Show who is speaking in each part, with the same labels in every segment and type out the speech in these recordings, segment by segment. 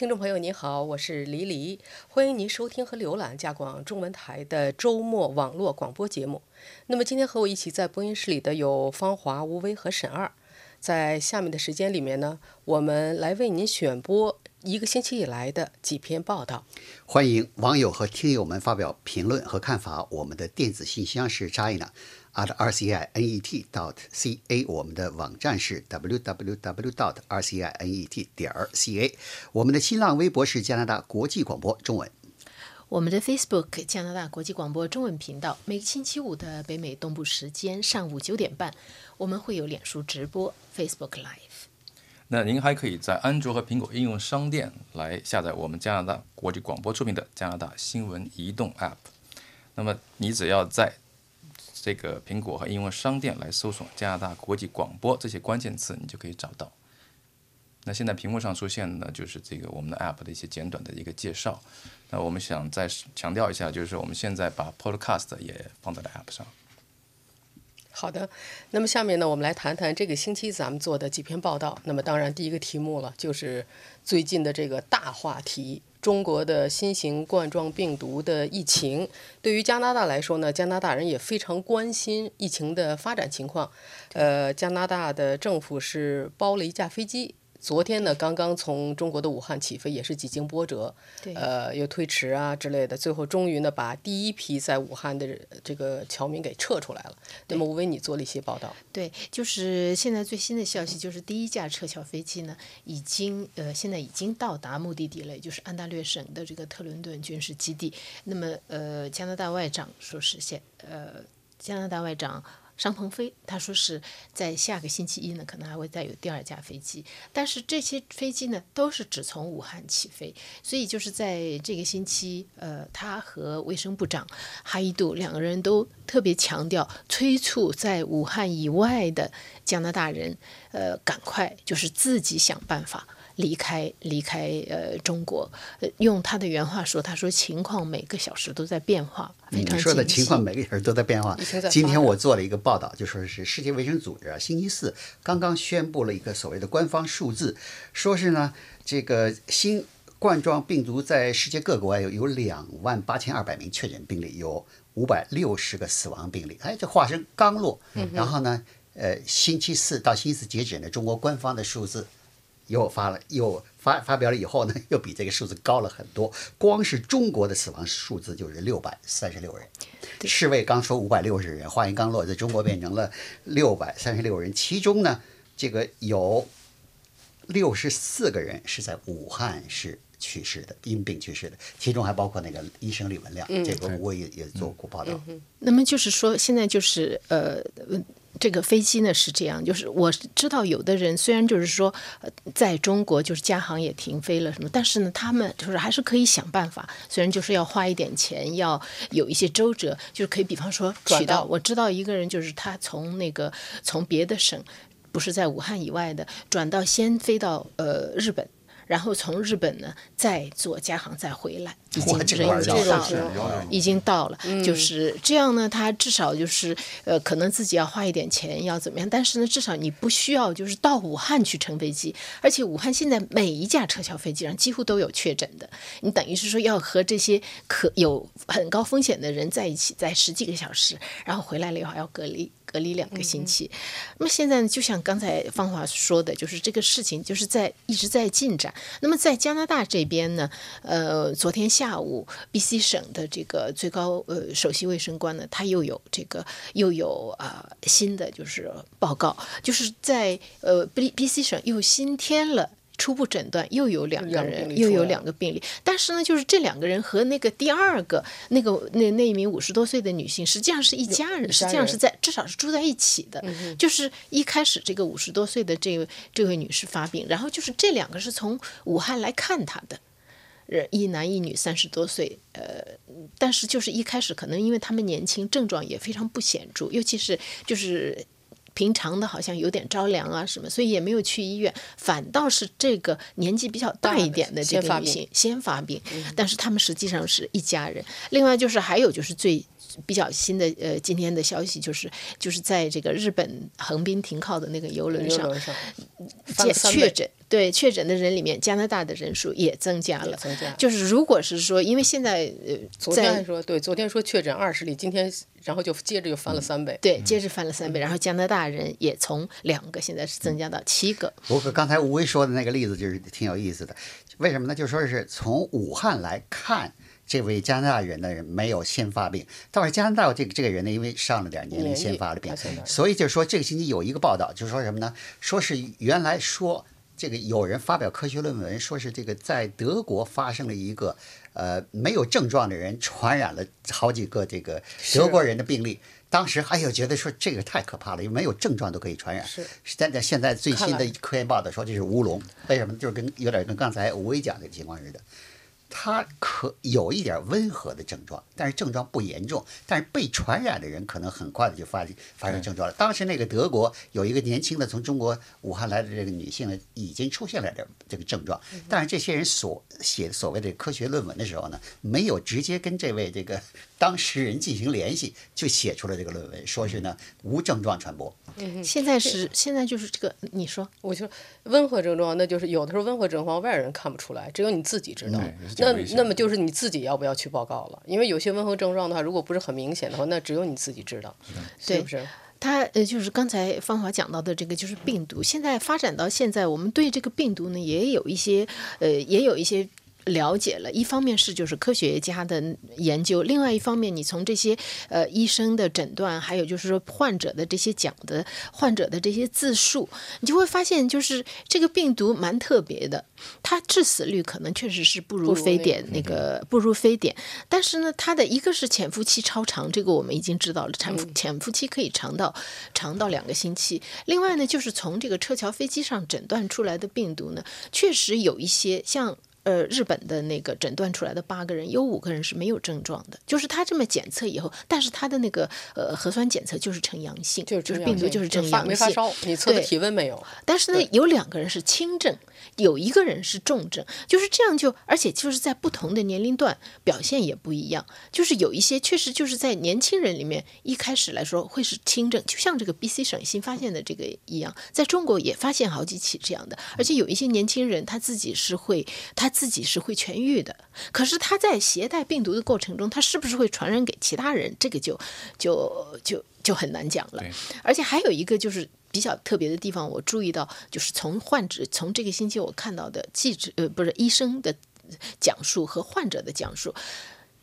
Speaker 1: 听众朋友您好，我是黎黎，欢迎您收听和浏览加广中文台的周末网络广播节目。那么今天和我一起在播音室里的有方华、吴威和沈二。在下面的时间里面呢，我们来为您选播一个星期以来的几篇报道。
Speaker 2: 欢迎网友和听友们发表评论和看法。我们的电子信箱是 china at rcinet dot ca，我们的网站是 www dot rcinet 点 ca，我们的新浪微博是加拿大国际广播中文。
Speaker 3: 我们的 Facebook 加拿大国际广播中文频道，每个星期五的北美东部时间上午九点半，我们会有脸书直播 Facebook Live。
Speaker 4: 那您还可以在安卓和苹果应用商店来下载我们加拿大国际广播出品的加拿大新闻移动 App。那么你只要在这个苹果和应用商店来搜索“加拿大国际广播”这些关键词，你就可以找到。那现在屏幕上出现的呢，就是这个我们的 App 的一些简短的一个介绍。那我们想再强调一下，就是我们现在把 Podcast 也放在了 App 上。
Speaker 1: 好的，那么下面呢，我们来谈谈这个星期咱们做的几篇报道。那么当然，第一个题目了，就是最近的这个大话题——中国的新型冠状病毒的疫情。对于加拿大来说呢，加拿大人也非常关心疫情的发展情况。呃，加拿大的政府是包了一架飞机。昨天呢，刚刚从中国的武汉起飞，也是几经波折，呃，又推迟啊之类的，最后终于呢，把第一批在武汉的这个侨民给撤出来了。那么，我为你做了一些报道。
Speaker 3: 对，就是现在最新的消息，就是第一架撤侨飞机呢，已经呃，现在已经到达目的地了，就是安大略省的这个特伦顿军事基地。那么，呃，加拿大外长说是现，呃，加拿大外长。商鹏飞他说是在下个星期一呢，可能还会再有第二架飞机，但是这些飞机呢都是只从武汉起飞，所以就是在这个星期，呃，他和卫生部长哈伊杜两个人都特别强调，催促在武汉以外的加拿大人，呃，赶快就是自己想办法。离开离开呃中国，呃用他的原话说，他说情况每个小时都在变化，非常
Speaker 2: 你说的情况每个小时都在变化。今天我做了一个报道，就说是世界卫生组织啊，星期四刚刚宣布了一个所谓的官方数字，说是呢这个新冠状病毒在世界各国有有两万八千二百名确诊病例，有五百六十个死亡病例。哎，这话声刚落，然后呢，呃，星期四到星期四截止呢中国官方的数字。又发了，又发发表了以后呢，又比这个数字高了很多。光是中国的死亡数字就是六百三十六人。世卫刚说五百六十人，话音刚落，在中国变成了六百三十六人。其中呢，这个有六十四个人是在武汉市去世的，因病去世的，其中还包括那个医生李文亮。这个我也也做过报道。
Speaker 3: 那么就是说，现在就是呃。这个飞机呢是这样，就是我知道有的人虽然就是说，在中国就是加航也停飞了什么，但是呢，他们就是还是可以想办法，虽然就是要花一点钱，要有一些周折，就是可以比方说取到。我知道一个人就是他从那个从别的省，不是在武汉以外的，转到先飞到呃日本。然后从日本呢再坐加航再回来，已经人已经到了，已经到了，就是这样呢。他至少就是呃，可能自己要花一点钱，要怎么样？但是呢，至少你不需要就是到武汉去乘飞机，而且武汉现在每一架撤侨飞机上几乎都有确诊的，你等于是说要和这些可有很高风险的人在一起，在十几个小时，然后回来了以后要隔离。隔离两个星期，那么现在呢？就像刚才芳华说的，就是这个事情就是在一直在进展。那么在加拿大这边呢，呃，昨天下午，BC 省的这个最高呃首席卫生官呢，他又有这个又有啊新的就是报告，就是在呃 B BC 省又新添了。初步诊断又有两个人，又有两个病例，但是呢，就是这两个人和那个第二个那个那那一名五十多岁的女性，实际上是一家人，实际上是在至少是住在一起的。就是一开始这个五十多岁的这位这位女士发病，然后就是这两个是从武汉来看她的，一男一女三十多岁，呃，但是就是一开始可能因为他们年轻，症状也非常不显著，尤其是就是。平常的好像有点着凉啊什么，所以也没有去医院，反倒是这个年纪比较大一点的这个女性先发病，但是他们实际上是一家人。另外就是还有就是最比较新的呃今天的消息就是就是在这个日本横滨停靠的那个游轮上，确确诊。对确诊的人里面，加拿大的人数也增加了。
Speaker 1: 增加
Speaker 3: 就是如果是说，因为现在呃，
Speaker 1: 昨天还说对，昨天说确诊二十例，今天然后就接着又翻了三倍。
Speaker 3: 对，接着翻了三倍，然后加拿大人也从两个现在是增加到七个。
Speaker 2: 不过刚才吴威说的那个例子就是挺有意思的，为什么呢？就说是从武汉来看，这位加拿大人的人没有先发病，倒是加拿大这个这个人呢，因为上了点年龄先发了病，所以就是说这个星期有一个报道，就是说什么呢？说是原来说。这个有人发表科学论文，说是这个在德国发生了一个，呃，没有症状的人传染了好几个这个德国人的病例。当时哎呦，觉得说这个太可怕了，因为没有症状都可以传染。
Speaker 1: 是。
Speaker 2: 但在现在最新的科研报道说这是乌龙，为什么？就是跟有点跟刚才吴威讲的情况似的。他可有一点温和的症状，但是症状不严重。但是被传染的人可能很快的就发发生症状了。当时那个德国有一个年轻的从中国武汉来的这个女性呢，已经出现了点这个症状。但是这些人所写所谓的科学论文的时候呢，没有直接跟这位这个当事人进行联系，就写出了这个论文，说是呢无症状传播。
Speaker 3: 现在是现在就是这个，你说，
Speaker 1: 我就温和症状，那就是有的时候温和症状外人看不出来，只有你自己知道。那那么就是你自己要不要去报告了？因为有些温和症状的话，如果不是很明显的话，那只有你自己知道，是不是？
Speaker 3: 他呃，就是刚才芳华讲到的这个，就是病毒。现在发展到现在，我们对这个病毒呢，也有一些呃，也有一些。了解了，一方面是就是科学家的研究，另外一方面你从这些呃医生的诊断，还有就是说患者的这些讲的患者的这些自述，你就会发现就是这个病毒蛮特别的，它致死率可能确实是不如非典那个不如非典，但是呢，它的一个是潜伏期超长，这个我们已经知道了，潜伏潜伏期可以长到长到两个星期。另外呢，就是从这个撤侨飞机上诊断出来的病毒呢，确实有一些像。呃，日本的那个诊断出来的八个人，有五个人是没有症状的，就是他这么检测以后，但是他的那个呃核酸检测就是呈阳性，
Speaker 1: 就是
Speaker 3: 病毒就是呈阳性，
Speaker 1: 没发烧，你测的体温没有。
Speaker 3: 但是呢，有两个人是轻症，有一个人是重症，就是这样就，而且就是在不同的年龄段表现也不一样，就是有一些确实就是在年轻人里面一开始来说会是轻症，就像这个 B C 省新发现的这个一样，在中国也发现好几起这样的，而且有一些年轻人他自己是会他。自己是会痊愈的，可是他在携带病毒的过程中，他是不是会传染给其他人？这个就就就就很难讲了。而且还有一个就是比较特别的地方，我注意到，就是从患者从这个星期我看到的记者呃不是医生的讲述和患者的讲述，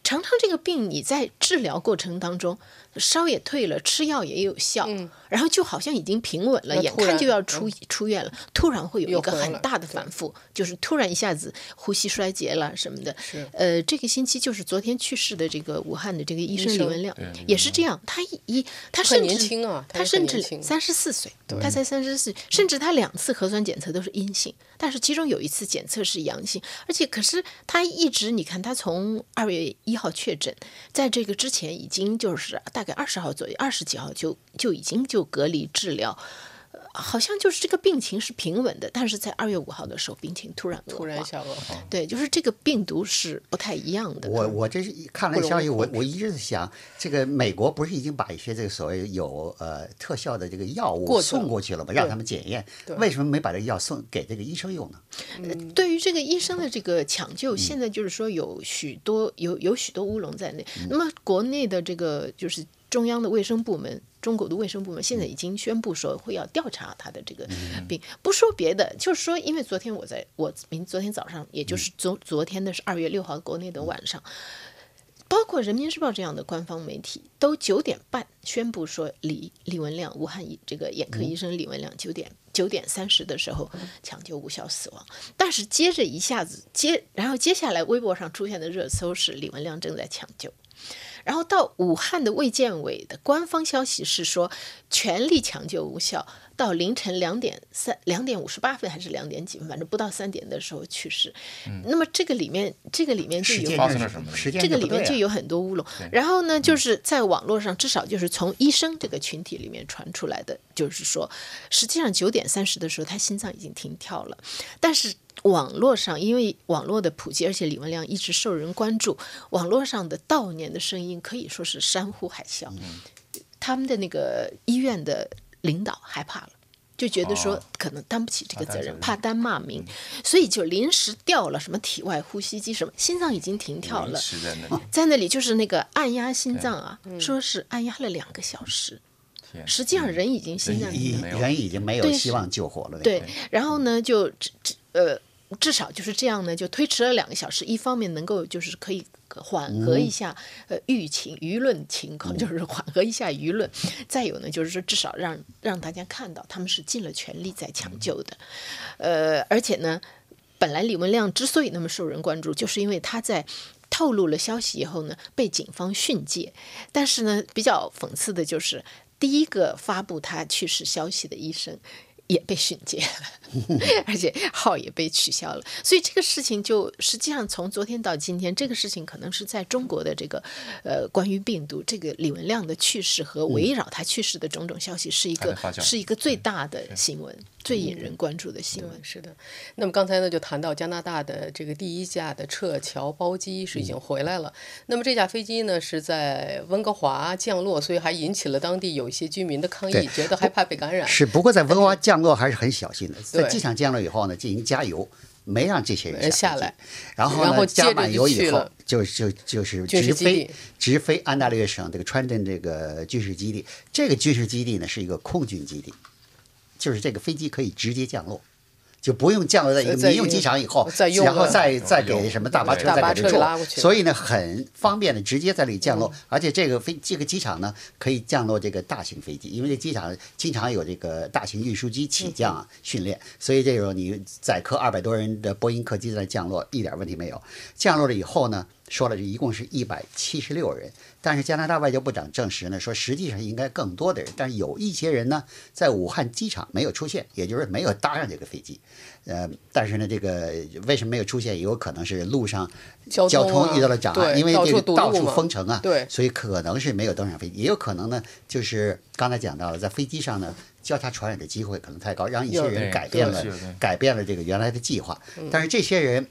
Speaker 3: 常常这个病你在治疗过程当中。烧也退了，吃药也有效，然后就好像已经平稳了，眼看就要出出院了，突然会有一个很大的反复，就是突然一下子呼吸衰竭了什么的。呃，这个星期就是昨天去世的这个武汉的这个医生李文亮，也是这样，他一他甚至
Speaker 1: 年轻啊，
Speaker 3: 他甚至三十四岁，他才三十四，甚至他两次核酸检测都是阴性，但是其中有一次检测是阳性，而且可是他一直你看他从二月一号确诊，在这个之前已经就是大。二十号左右，二十几号就就已经就隔离治疗。好像就是这个病情是平稳的，但是在二月五号的时候，病情突然
Speaker 1: 突然下恶化。
Speaker 3: 对，就是这个病毒是不太一样的。
Speaker 2: 我我这是看了消息，我我一直在想，这个美国不是已经把一些这个所谓有呃特效的这个药物送过去了吗？让他们检验，为什么没把这个药送给这个医生用呢？
Speaker 3: 对于这个医生的这个抢救，现在就是说有许多有有许多乌龙在内。那么国内的这个就是中央的卫生部门。中国的卫生部门现在已经宣布说会要调查他的这个病，不说别的，就是说，因为昨天我在我明昨天早上，也就是昨昨天的是二月六号国内的晚上，包括人民日报这样的官方媒体都九点半宣布说李李文亮，武汉医这个眼科医生李文亮九点九点三十的时候抢救无效死亡，但是接着一下子接，然后接下来微博上出现的热搜是李文亮正在抢救。然后到武汉的卫健委的官方消息是说，全力抢救无效，到凌晨两点三两点五十八分还是两点几分，反正不到三点的时候去世。那么这个里面，这个里面就有
Speaker 4: 发生了什么？
Speaker 3: 这个里面就有很多乌龙。然后呢，就是在网络上，至少就是从医生这个群体里面传出来的。就是说，实际上九点三十的时候，他心脏已经停跳了。但是网络上，因为网络的普及，而且李文亮一直受人关注，网络上的悼念的声音可以说是山呼海啸。他们的那个医院的领导害怕了。就觉得说可能担不起这个责任，怕担骂名，所以就临时调了什么体外呼吸机，什么心脏已经停跳了，在那里。就是那个按压心脏啊，说是按压了两个小时，实际上人已经心脏
Speaker 2: 人已经没有希望救活了。
Speaker 3: 对，然后呢就呃至少就是这样呢，就推迟了两个小时，一方面能够就是可以。缓和一下，呃，舆情舆论情况，就是缓和一下舆论。再有呢，就是说至少让让大家看到他们是尽了全力在抢救的。呃，而且呢，本来李文亮之所以那么受人关注，就是因为他在透露了消息以后呢，被警方训诫。但是呢，比较讽刺的就是第一个发布他去世消息的医生。也被训诫了，而且号也被取消了，所以这个事情就实际上从昨天到今天，这个事情可能是在中国的这个呃关于病毒这个李文亮的去世和围绕他去世的种种消息，是一个是一个最大的新闻，最引人关注的新闻。
Speaker 1: 是的，那么刚才呢就谈到加拿大的这个第一架的撤侨包机是已经回来了，那么这架飞机呢是在温哥华降落，所以还引起了当地有一些居民的抗议，觉得害怕被感染。
Speaker 2: 是，不过在温哥华降。降落还是很小心的，在机场降落以后呢，进行加油，没让这些人
Speaker 1: 下来。
Speaker 2: 然
Speaker 1: 后
Speaker 2: 呢，加满油以后，就就就是直
Speaker 1: 飞
Speaker 2: 直飞安大略省这个川镇这个军事基地。这个军事基地呢是一个空军基地，就是这个飞机可以直接降落。就不用降落在一个民用机场以后，然后再再给什么大巴车再给这去，所以呢很方便的直接在那里降落，而且这个飞这个机场呢可以降落这个大型飞机，因为这机场经常有这个大型运输机起降训练，所以这时候你载客二百多人的波音客机在降落一点问题没有。降落了以后呢，说了这一共是一百七十六人。但是加拿大外交部长证实呢，说实际上应该更多的人，但是有一些人呢在武汉机场没有出现，也就是没有搭上这个飞机。呃，但是呢，这个为什么没有出现，也有可能是路上交通遇到了障碍，因为这个到处封城啊，
Speaker 1: 对，
Speaker 2: 所以可能是没有登上飞机。也有可能呢，就是刚才讲到了，在飞机上呢交叉传染的机会可能太高，让一些人改变了改变了这个原来的计划。但是这些人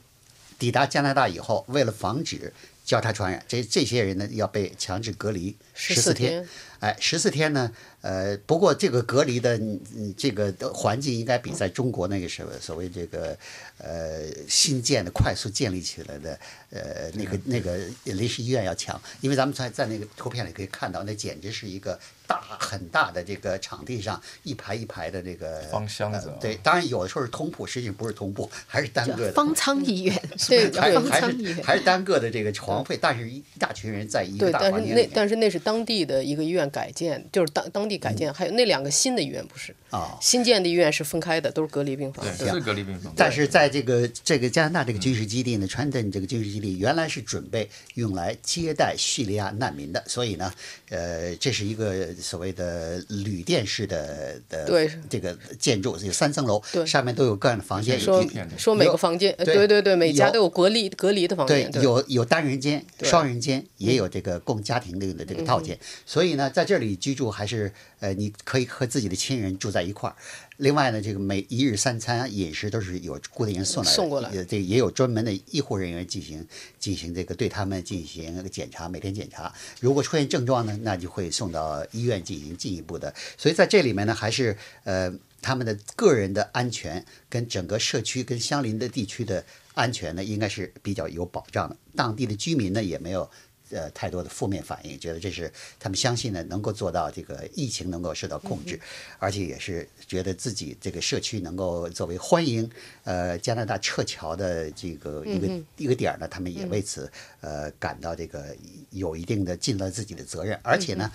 Speaker 2: 抵达加拿大以后，为了防止。交叉传染，这这些人呢要被强制隔离十四天，哎，十四天呢，呃，不过这个隔离的嗯这个环境应该比在中国那个什么所谓这个呃新建的快速建立起来的呃那个那个临时医院要强，因为咱们在在那个图片里可以看到，那简直是一个。大很大的这个场地上，一排一排的这个
Speaker 4: 方箱子，
Speaker 2: 对，当然有的时候是通铺，实际上不是通铺，还是单个的
Speaker 3: 方舱医院，
Speaker 1: 对，
Speaker 3: 方
Speaker 2: 舱医院。还是单个的这个床位，但是一大群人在一个大房间
Speaker 1: 里。对，但是那但是那是当地的一个医院改建，就是当当地改建，还有那两个新的医院不是。
Speaker 2: 啊，
Speaker 1: 新建的医院是分开的，都是隔离病房，
Speaker 4: 对，是隔离病房。
Speaker 2: 但是在这个这个加拿大这个军事基地呢，川顿这个军事基地原来是准备用来接待叙利亚难民的，所以呢，呃，这是一个所谓的。旅店式的的这个建筑有三层楼，上面都有各样的房间。
Speaker 1: 说说每个房间，对对对，每家都有隔离隔离的房间。
Speaker 2: 对，有有单人间、双人间，也有这个供家庭用的这个套间。所以呢，在这里居住还是呃，你可以和自己的亲人住在一块儿。另外呢，这个每一日三餐饮食都是有固定人送来，
Speaker 1: 送过来，
Speaker 2: 这也有专门的医护人员进行进行这个对他们进行检查，每天检查。如果出现症状呢，那就会送到医院进行进一步的。所以在这里面呢，还是呃他们的个人的安全跟整个社区跟相邻的地区的安全呢，应该是比较有保障的。当地的居民呢，也没有。呃，太多的负面反应，觉得这是他们相信呢，能够做到这个疫情能够受到控制，而且也是觉得自己这个社区能够作为欢迎呃加拿大撤侨的这个一个一个点儿呢，他们也为此呃感到这个有一定的尽了自己的责任，而且呢，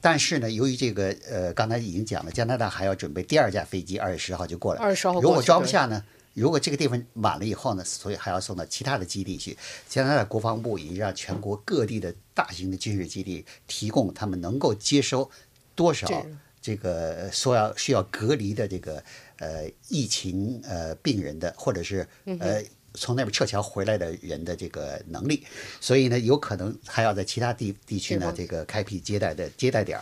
Speaker 2: 但是呢，由于这个呃刚才已经讲了，加拿大还要准备第二架飞机，二月十号就过来，
Speaker 1: 二十号
Speaker 2: 如果装不下呢？如果这个地方满了以后呢，所以还要送到其他的基地去。加拿大国防部已经让全国各地的大型的军事基地提供他们能够接收多少这个说要需要隔离的这个呃疫情呃病人的，或者是呃从那边撤侨回来的人的这个能力。所以呢，有可能还要在其他地地区呢这个开辟接待的接待点。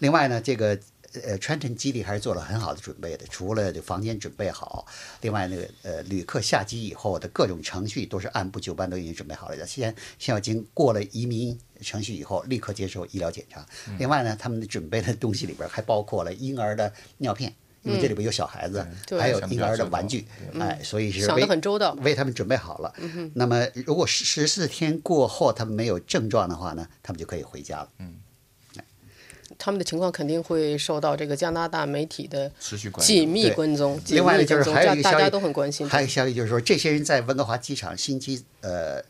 Speaker 2: 另外呢，这个。呃川城基地还是做了很好的准备的，除了这房间准备好，另外那个呃旅客下机以后的各种程序都是按部就班都已经准备好了的。先先要经过了移民程序以后，立刻接受医疗检查。另外呢，他们的准备的东西里边还包括了婴儿的尿片。因为这里边有小孩子，还有婴儿的玩具，哎，所以是想得很周到为他们准备好了。那么，如果十十四天过后他们没有症状的话呢，他们就可以回家了。嗯，
Speaker 1: 他们的情况肯定会受到这个加拿大媒体的
Speaker 4: 持续
Speaker 1: 紧密跟踪。
Speaker 2: 另外呢，就是还有一个消息，
Speaker 1: 大家都很关心。
Speaker 2: 还有一个消息就是说，这些人在温哥华机场星期呃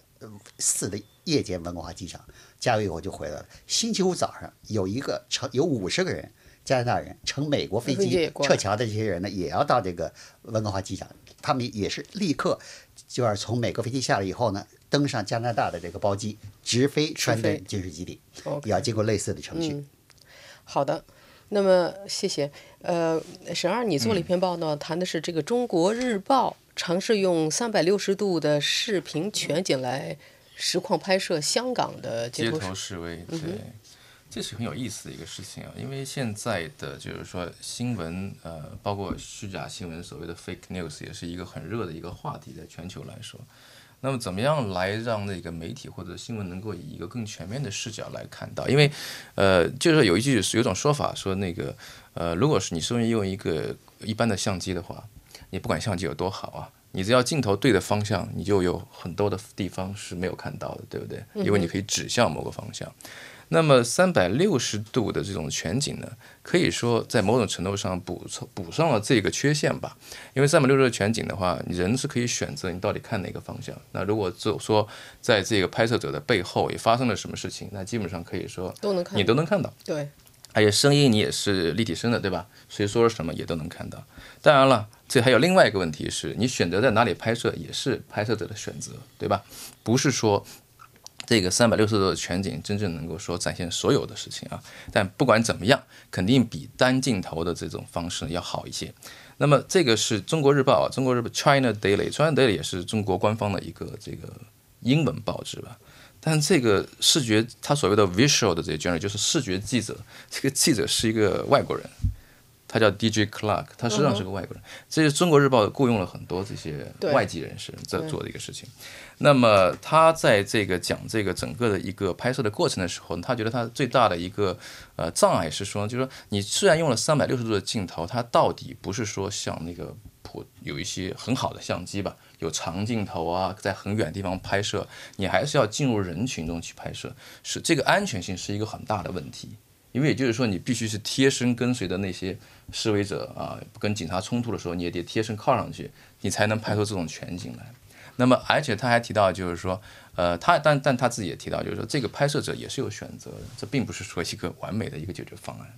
Speaker 2: 四的夜间温哥华机场加油以后就回来了。星期五早上有一个乘有五十个人。加拿大人乘美国飞机撤侨的这些人呢，也要到这个温哥华机场。他们也是立刻就是从美国飞机下来以后呢，登上加拿大的这个包机，直飞川顿军事基地，也要经过类似的程序。
Speaker 1: 好的，那么谢谢。呃，沈二，你做了一篇报道，谈的是这个《中国日报》尝试用三百六十度的视频全景来实况拍摄香港的
Speaker 4: 街头示威。对。这是很有意思的一个事情啊，因为现在的就是说新闻，呃，包括虚假新闻，所谓的 fake news，也是一个很热的一个话题，在全球来说。那么，怎么样来让那个媒体或者新闻能够以一个更全面的视角来看到？因为，呃，就是说有一句有种说法说，那个，呃，如果是你是用一个一般的相机的话，你不管相机有多好啊，你只要镜头对的方向，你就有很多的地方是没有看到的，对不对？因为你可以指向某个方向。那么三百六十度的这种全景呢，可以说在某种程度上补补上了这个缺陷吧。因为三百六十度全景的话，人是可以选择你到底看哪个方向。那如果就说在这个拍摄者的背后也发生了什么事情，那基本上可以说
Speaker 1: 都能看，
Speaker 4: 你都能看到。
Speaker 1: 对，
Speaker 4: 而且声音你也是立体声的，对吧？谁说了什么也都能看到。当然了，这还有另外一个问题是，你选择在哪里拍摄也是拍摄者的选择，对吧？不是说。这个三百六十度的全景真正能够说展现所有的事情啊，但不管怎么样，肯定比单镜头的这种方式要好一些。那么这个是中国日报啊，中国日报 China Daily，China Daily 也是中国官方的一个这个英文报纸吧。但这个视觉，他所谓的 visual 的这些 journal 就是视觉记者，这个记者是一个外国人。他叫 D.J. Clark，他实际上是个外国人。这是中国日报雇佣了很多这些外籍人士在做的一个事情。那么他在这个讲这个整个的一个拍摄的过程的时候，他觉得他最大的一个呃障碍是说，就是说你虽然用了三百六十度的镜头，它到底不是说像那个普有一些很好的相机吧，有长镜头啊，在很远地方拍摄，你还是要进入人群中去拍摄，是这个安全性是一个很大的问题。因为也就是说，你必须是贴身跟随的那些示威者啊，跟警察冲突的时候，你也得贴身靠上去，你才能拍出这种全景来。那么，而且他还提到，就是说，呃，他但但他自己也提到，就是说，这个拍摄者也是有选择的，这并不是说一个完美的一个解决方案。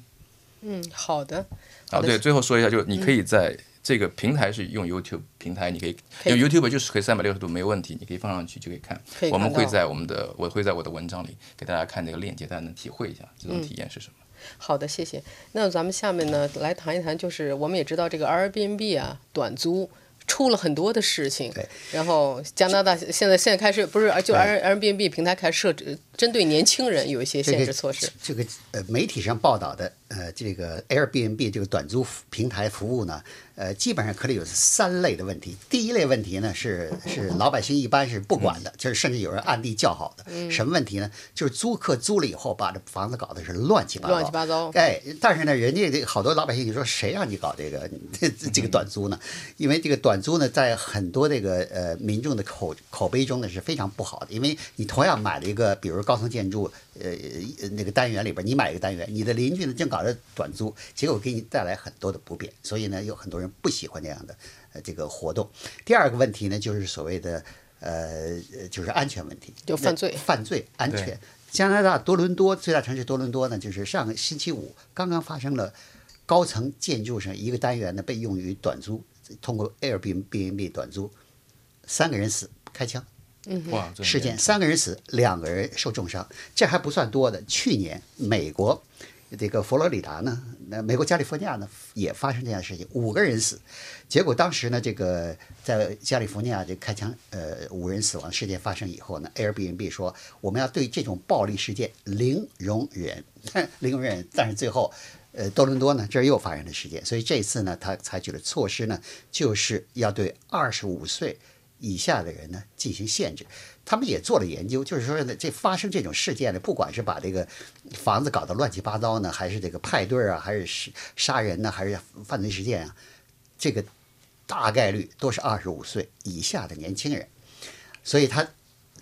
Speaker 1: 嗯，好的。
Speaker 4: 啊，对，最后说一下，就是你可以在。这个平台是用 YouTube 平台，你可以用 YouTube 就是可以三百六十度没有问题，你可以放上去就可以看。我们会在我们的我会在我的文章里给大家看这个链接，大家能体会一下这种体验是什么。
Speaker 1: 好的，谢谢。那咱们下面呢来谈一谈，就是我们也知道这个 Airbnb 啊，短租。出了很多的事情，然后加拿大现在现在开始不是就 Air Airbnb 平台开始设置针对年轻人有一些限制措施。
Speaker 2: 这个呃媒体上报道的呃这个 Airbnb 这个短租平台服务呢。呃，基本上可以有三类的问题。第一类问题呢，是是老百姓一般是不管的，就是甚至有人暗地叫好的。什么问题呢？就是租客租了以后，把这房子搞得是乱七八糟。
Speaker 1: 乱七八糟。
Speaker 2: 哎，但是呢，人家这好多老百姓你说，谁让你搞这个 这个短租呢？因为这个短租呢，在很多这个呃民众的口口碑中呢是非常不好的。因为你同样买了一个，比如高层建筑。呃，那个单元里边，你买一个单元，你的邻居呢正搞着短租，结果给你带来很多的不便，所以呢，有很多人不喜欢这样的呃这个活动。第二个问题呢，就是所谓的呃，就是安全问题，
Speaker 1: 就犯罪，
Speaker 2: 犯罪安全。加拿大多伦多最大城市多伦多呢，就是上个星期五刚刚发生了高层建筑上一个单元呢被用于短租，通过 Airbnb 短租，三个人死，开枪。
Speaker 4: 哇！
Speaker 2: 事件三个人死，两个人受重伤，这还不算多的。去年美国这个佛罗里达呢，那美国加利福尼亚呢也发生这样的事情，五个人死。结果当时呢，这个在加利福尼亚这开枪，呃，五人死亡事件发生以后呢，Airbnb 说我们要对这种暴力事件零容忍，零容忍。但是最后呃，多伦多呢这儿又发生了事件，所以这次呢，他采取的措施呢，就是要对二十五岁以下的人呢进行限制。他们也做了研究，就是说呢，这发生这种事件呢，不管是把这个房子搞得乱七八糟呢，还是这个派对啊，还是杀人呢，还是犯罪事件啊，这个大概率都是二十五岁以下的年轻人。所以，他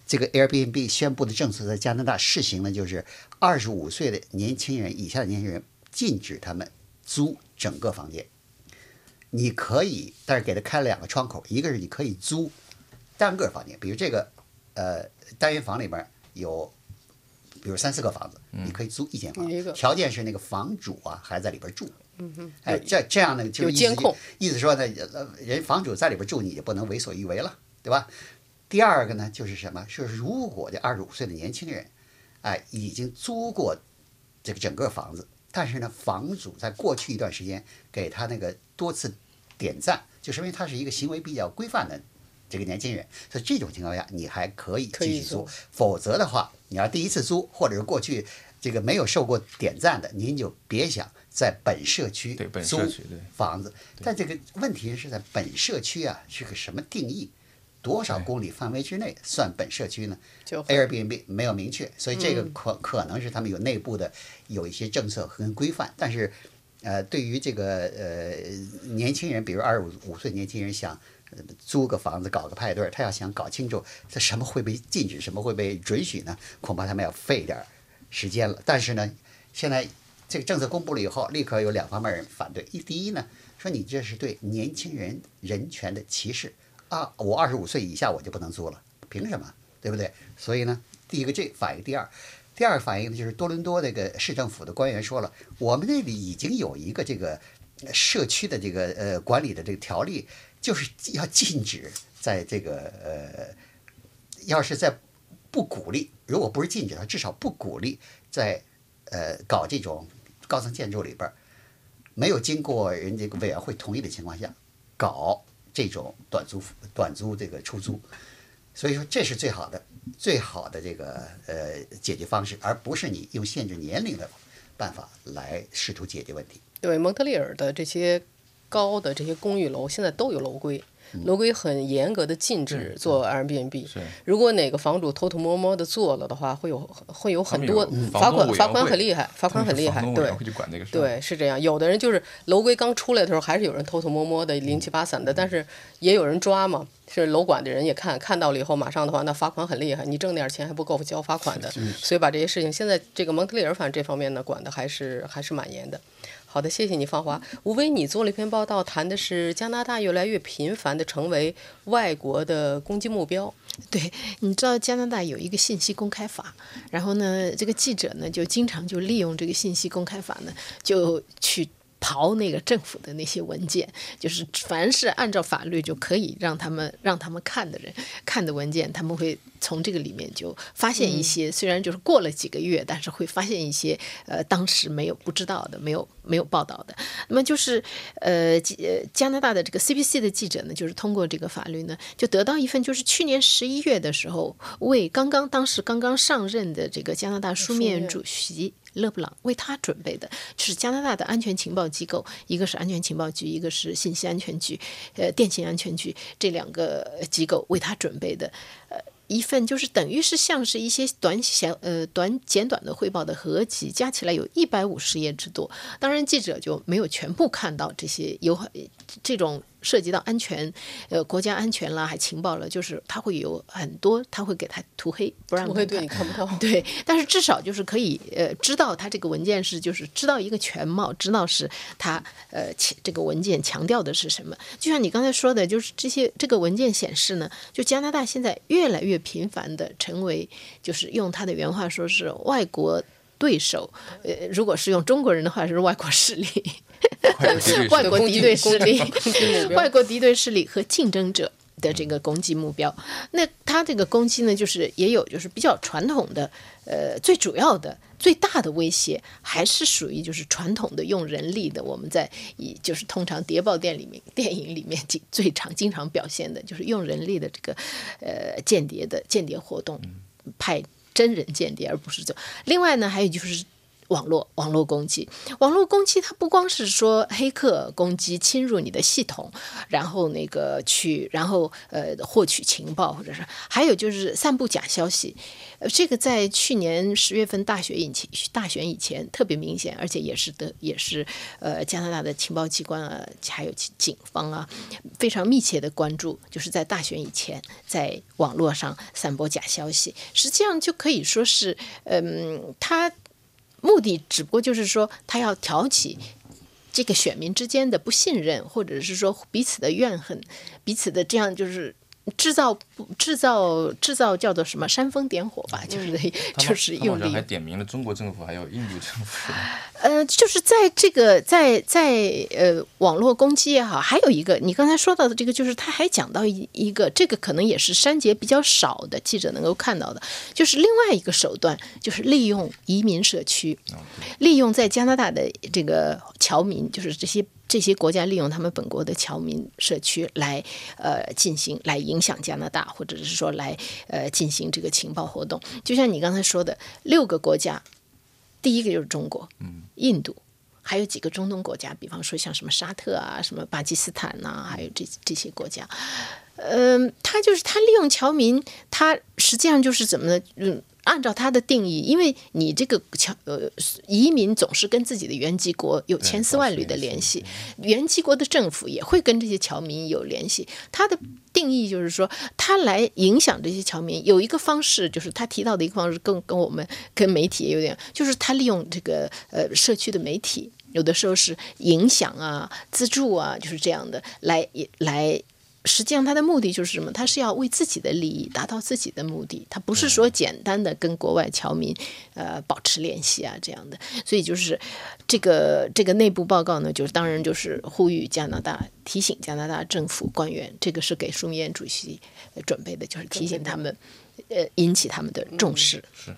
Speaker 2: 这个 Airbnb 宣布的政策在加拿大试行呢，就是二十五岁的年轻人以下的年轻人禁止他们租整个房间。你可以，但是给他开了两个窗口，一个是你可以租单个房间，比如这个。呃，单元房里边有，比如三四个房子，你可以租一间房，条件是那个房主啊还在里边住。
Speaker 1: 嗯哼，
Speaker 2: 哎，这这样呢就
Speaker 1: 监控，
Speaker 2: 意思说呢，人房主在里边住，你就不能为所欲为了，对吧？第二个呢就是什么？是如果这二十五岁的年轻人，哎，已经租过这个整个房子，但是呢，房主在过去一段时间给他那个多次点赞，就说明他是一个行为比较规范的。这个年轻人，所以这种情况下，你还可以继续租；否则的话，你要第一次租，或者是过去这个没有受过点赞的，您就别想在本社区租房子。但这个问题是在本社区啊，是个什么定义？多少公里范围之内算本社区呢？Airbnb 没有明确，所以这个可可能是他们有内部的有一些政策和规范。但是，呃，对于这个呃年轻人，比如二十五五岁年轻人想。租个房子搞个派对，他要想搞清楚这什么会被禁止，什么会被准许呢？恐怕他们要费点时间了。但是呢，现在这个政策公布了以后，立刻有两方面人反对。一，第一呢，说你这是对年轻人人权的歧视啊！我二十五岁以下我就不能租了，凭什么？对不对？所以呢，第一个这反应，第二，第二反应呢，就是多伦多那个市政府的官员说了，我们那里已经有一个这个社区的这个呃管理的这个条例。就是要禁止在这个呃，要是在不鼓励，如果不是禁止他，至少不鼓励在呃搞这种高层建筑里边没有经过人这个委员会同意的情况下搞这种短租短租这个出租，所以说这是最好的最好的这个呃解决方式，而不是你用限制年龄的办法来试图解决问题。
Speaker 1: 对蒙特利尔的这些。高的这些公寓楼现在都有楼规，楼规很严格的禁止做 Airbnb。如果哪个房主偷偷摸摸的做了的话，会有会有很多罚款，罚款很厉害，罚款 很厉害。对，对，是这样。有的人就是楼规刚出来的时候，还是有人偷偷摸摸的零七八散的，但是也有人抓嘛。是楼管的人也看看到了以后，马上的话，那罚款很厉害，你挣点钱还不够交罚款的。所以把这些事情，现在这个蒙特利尔反正这方面呢，管的还是还是蛮严的。好的，谢谢你，芳华。吴威，你做了一篇报道，谈的是加拿大越来越频繁的成为外国的攻击目标。
Speaker 3: 对，你知道加拿大有一个信息公开法，然后呢，这个记者呢就经常就利用这个信息公开法呢，就去。刨那个政府的那些文件，就是凡是按照法律就可以让他们让他们看的人看的文件，他们会从这个里面就发现一些，虽然就是过了几个月，但是会发现一些呃当时没有不知道的，没有没有报道的。那么就是呃加拿大的这个 CBC 的记者呢，就是通过这个法律呢，就得到一份就是去年十一月的时候为刚刚当时刚刚上任的这个加拿大书面主席。勒布朗为他准备的，就是加拿大的安全情报机构，一个是安全情报局，一个是信息安全局，呃，电信安全局这两个机构为他准备的，呃。一份就是等于是像是一些短小呃短简短的汇报的合集，加起来有一百五十页之多。当然记者就没有全部看到这些有这种涉及到安全呃国家安全啦，还情报了，就是他会有很多他会给他涂黑，不让
Speaker 1: 对你看不到。
Speaker 3: 对，但是至少就是可以呃知道他这个文件是就是知道一个全貌，知道是他呃这个文件强调的是什么。就像你刚才说的，就是这些这个文件显示呢，就加拿大现在越来越。频繁的成为，就是用他的原话说是外国对手，呃，如果是用中国人的话是外国势力，外国敌对势力，外国敌对势力。和竞争者的这个攻击目标。那他这个攻击呢，就是也有就是比较传统的，呃，最主要的。最大的威胁还是属于就是传统的用人力的，我们在以就是通常谍报电里面电影里面经最常经常表现的就是用人力的这个呃间谍的间谍活动，派真人间谍而不是就另外呢还有就是。网络网络攻击，网络攻击它不光是说黑客攻击侵入你的系统，然后那个去然后呃获取情报，或者是还有就是散布假消息。呃，这个在去年十月份大选以前大选以前特别明显，而且也是的也是呃加拿大的情报机关啊，还有警方啊非常密切的关注，就是在大选以前在网络上散播假消息，实际上就可以说是嗯他。目的只不过就是说，他要挑起这个选民之间的不信任，或者是说彼此的怨恨，彼此的这样就是。制造制造制造叫做什么煽风点火吧，就是 就是用力。
Speaker 4: 还点名了中国政府，还有印度政府。
Speaker 3: 呃，就是在这个在在呃网络攻击也好，还有一个你刚才说到的这个，就是他还讲到一一个，这个可能也是删节比较少的记者能够看到的，就是另外一个手段，就是利用移民社区，利用在加拿大的这个侨民，就是这些。这些国家利用他们本国的侨民社区来，呃，进行来影响加拿大，或者是说来，呃，进行这个情报活动。就像你刚才说的，六个国家，第一个就是中国，嗯，印度，还有几个中东国家，比方说像什么沙特啊，什么巴基斯坦呐，还有这这些国家，嗯，他就是他利用侨民，他实际上就是怎么呢？嗯。按照他的定义，因为你这个侨呃移民总是跟自己的原籍国有千丝万缕的联系，原籍国的政府也会跟这些侨民有联系。他的定义就是说，他来影响这些侨民有一个方式，就是他提到的一个方式，更跟我们跟媒体有点，就是他利用这个呃社区的媒体，有的时候是影响啊、资助啊，就是这样的来来。实际上，他的目的就是什么？他是要为自己的利益达到自己的目的，他不是说简单的跟国外侨民呃保持联系啊这样的。所以就是这个这个内部报告呢，就是当然就是呼吁加拿大提醒加拿大政府官员，这个是给舒米燕主席准备的，就是提醒他们呃引起他们的重视。
Speaker 4: 是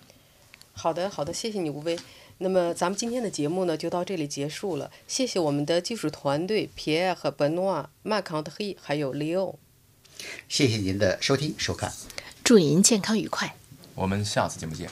Speaker 1: 好的，好的，谢谢你，吴威。那么咱们今天的节目呢，就到这里结束了。谢谢我们的技术团队皮埃和本诺瓦、麦康特黑还有 Leo。
Speaker 2: 谢谢您的收听收看，
Speaker 3: 祝您健康愉快。
Speaker 4: 我们下次节目见。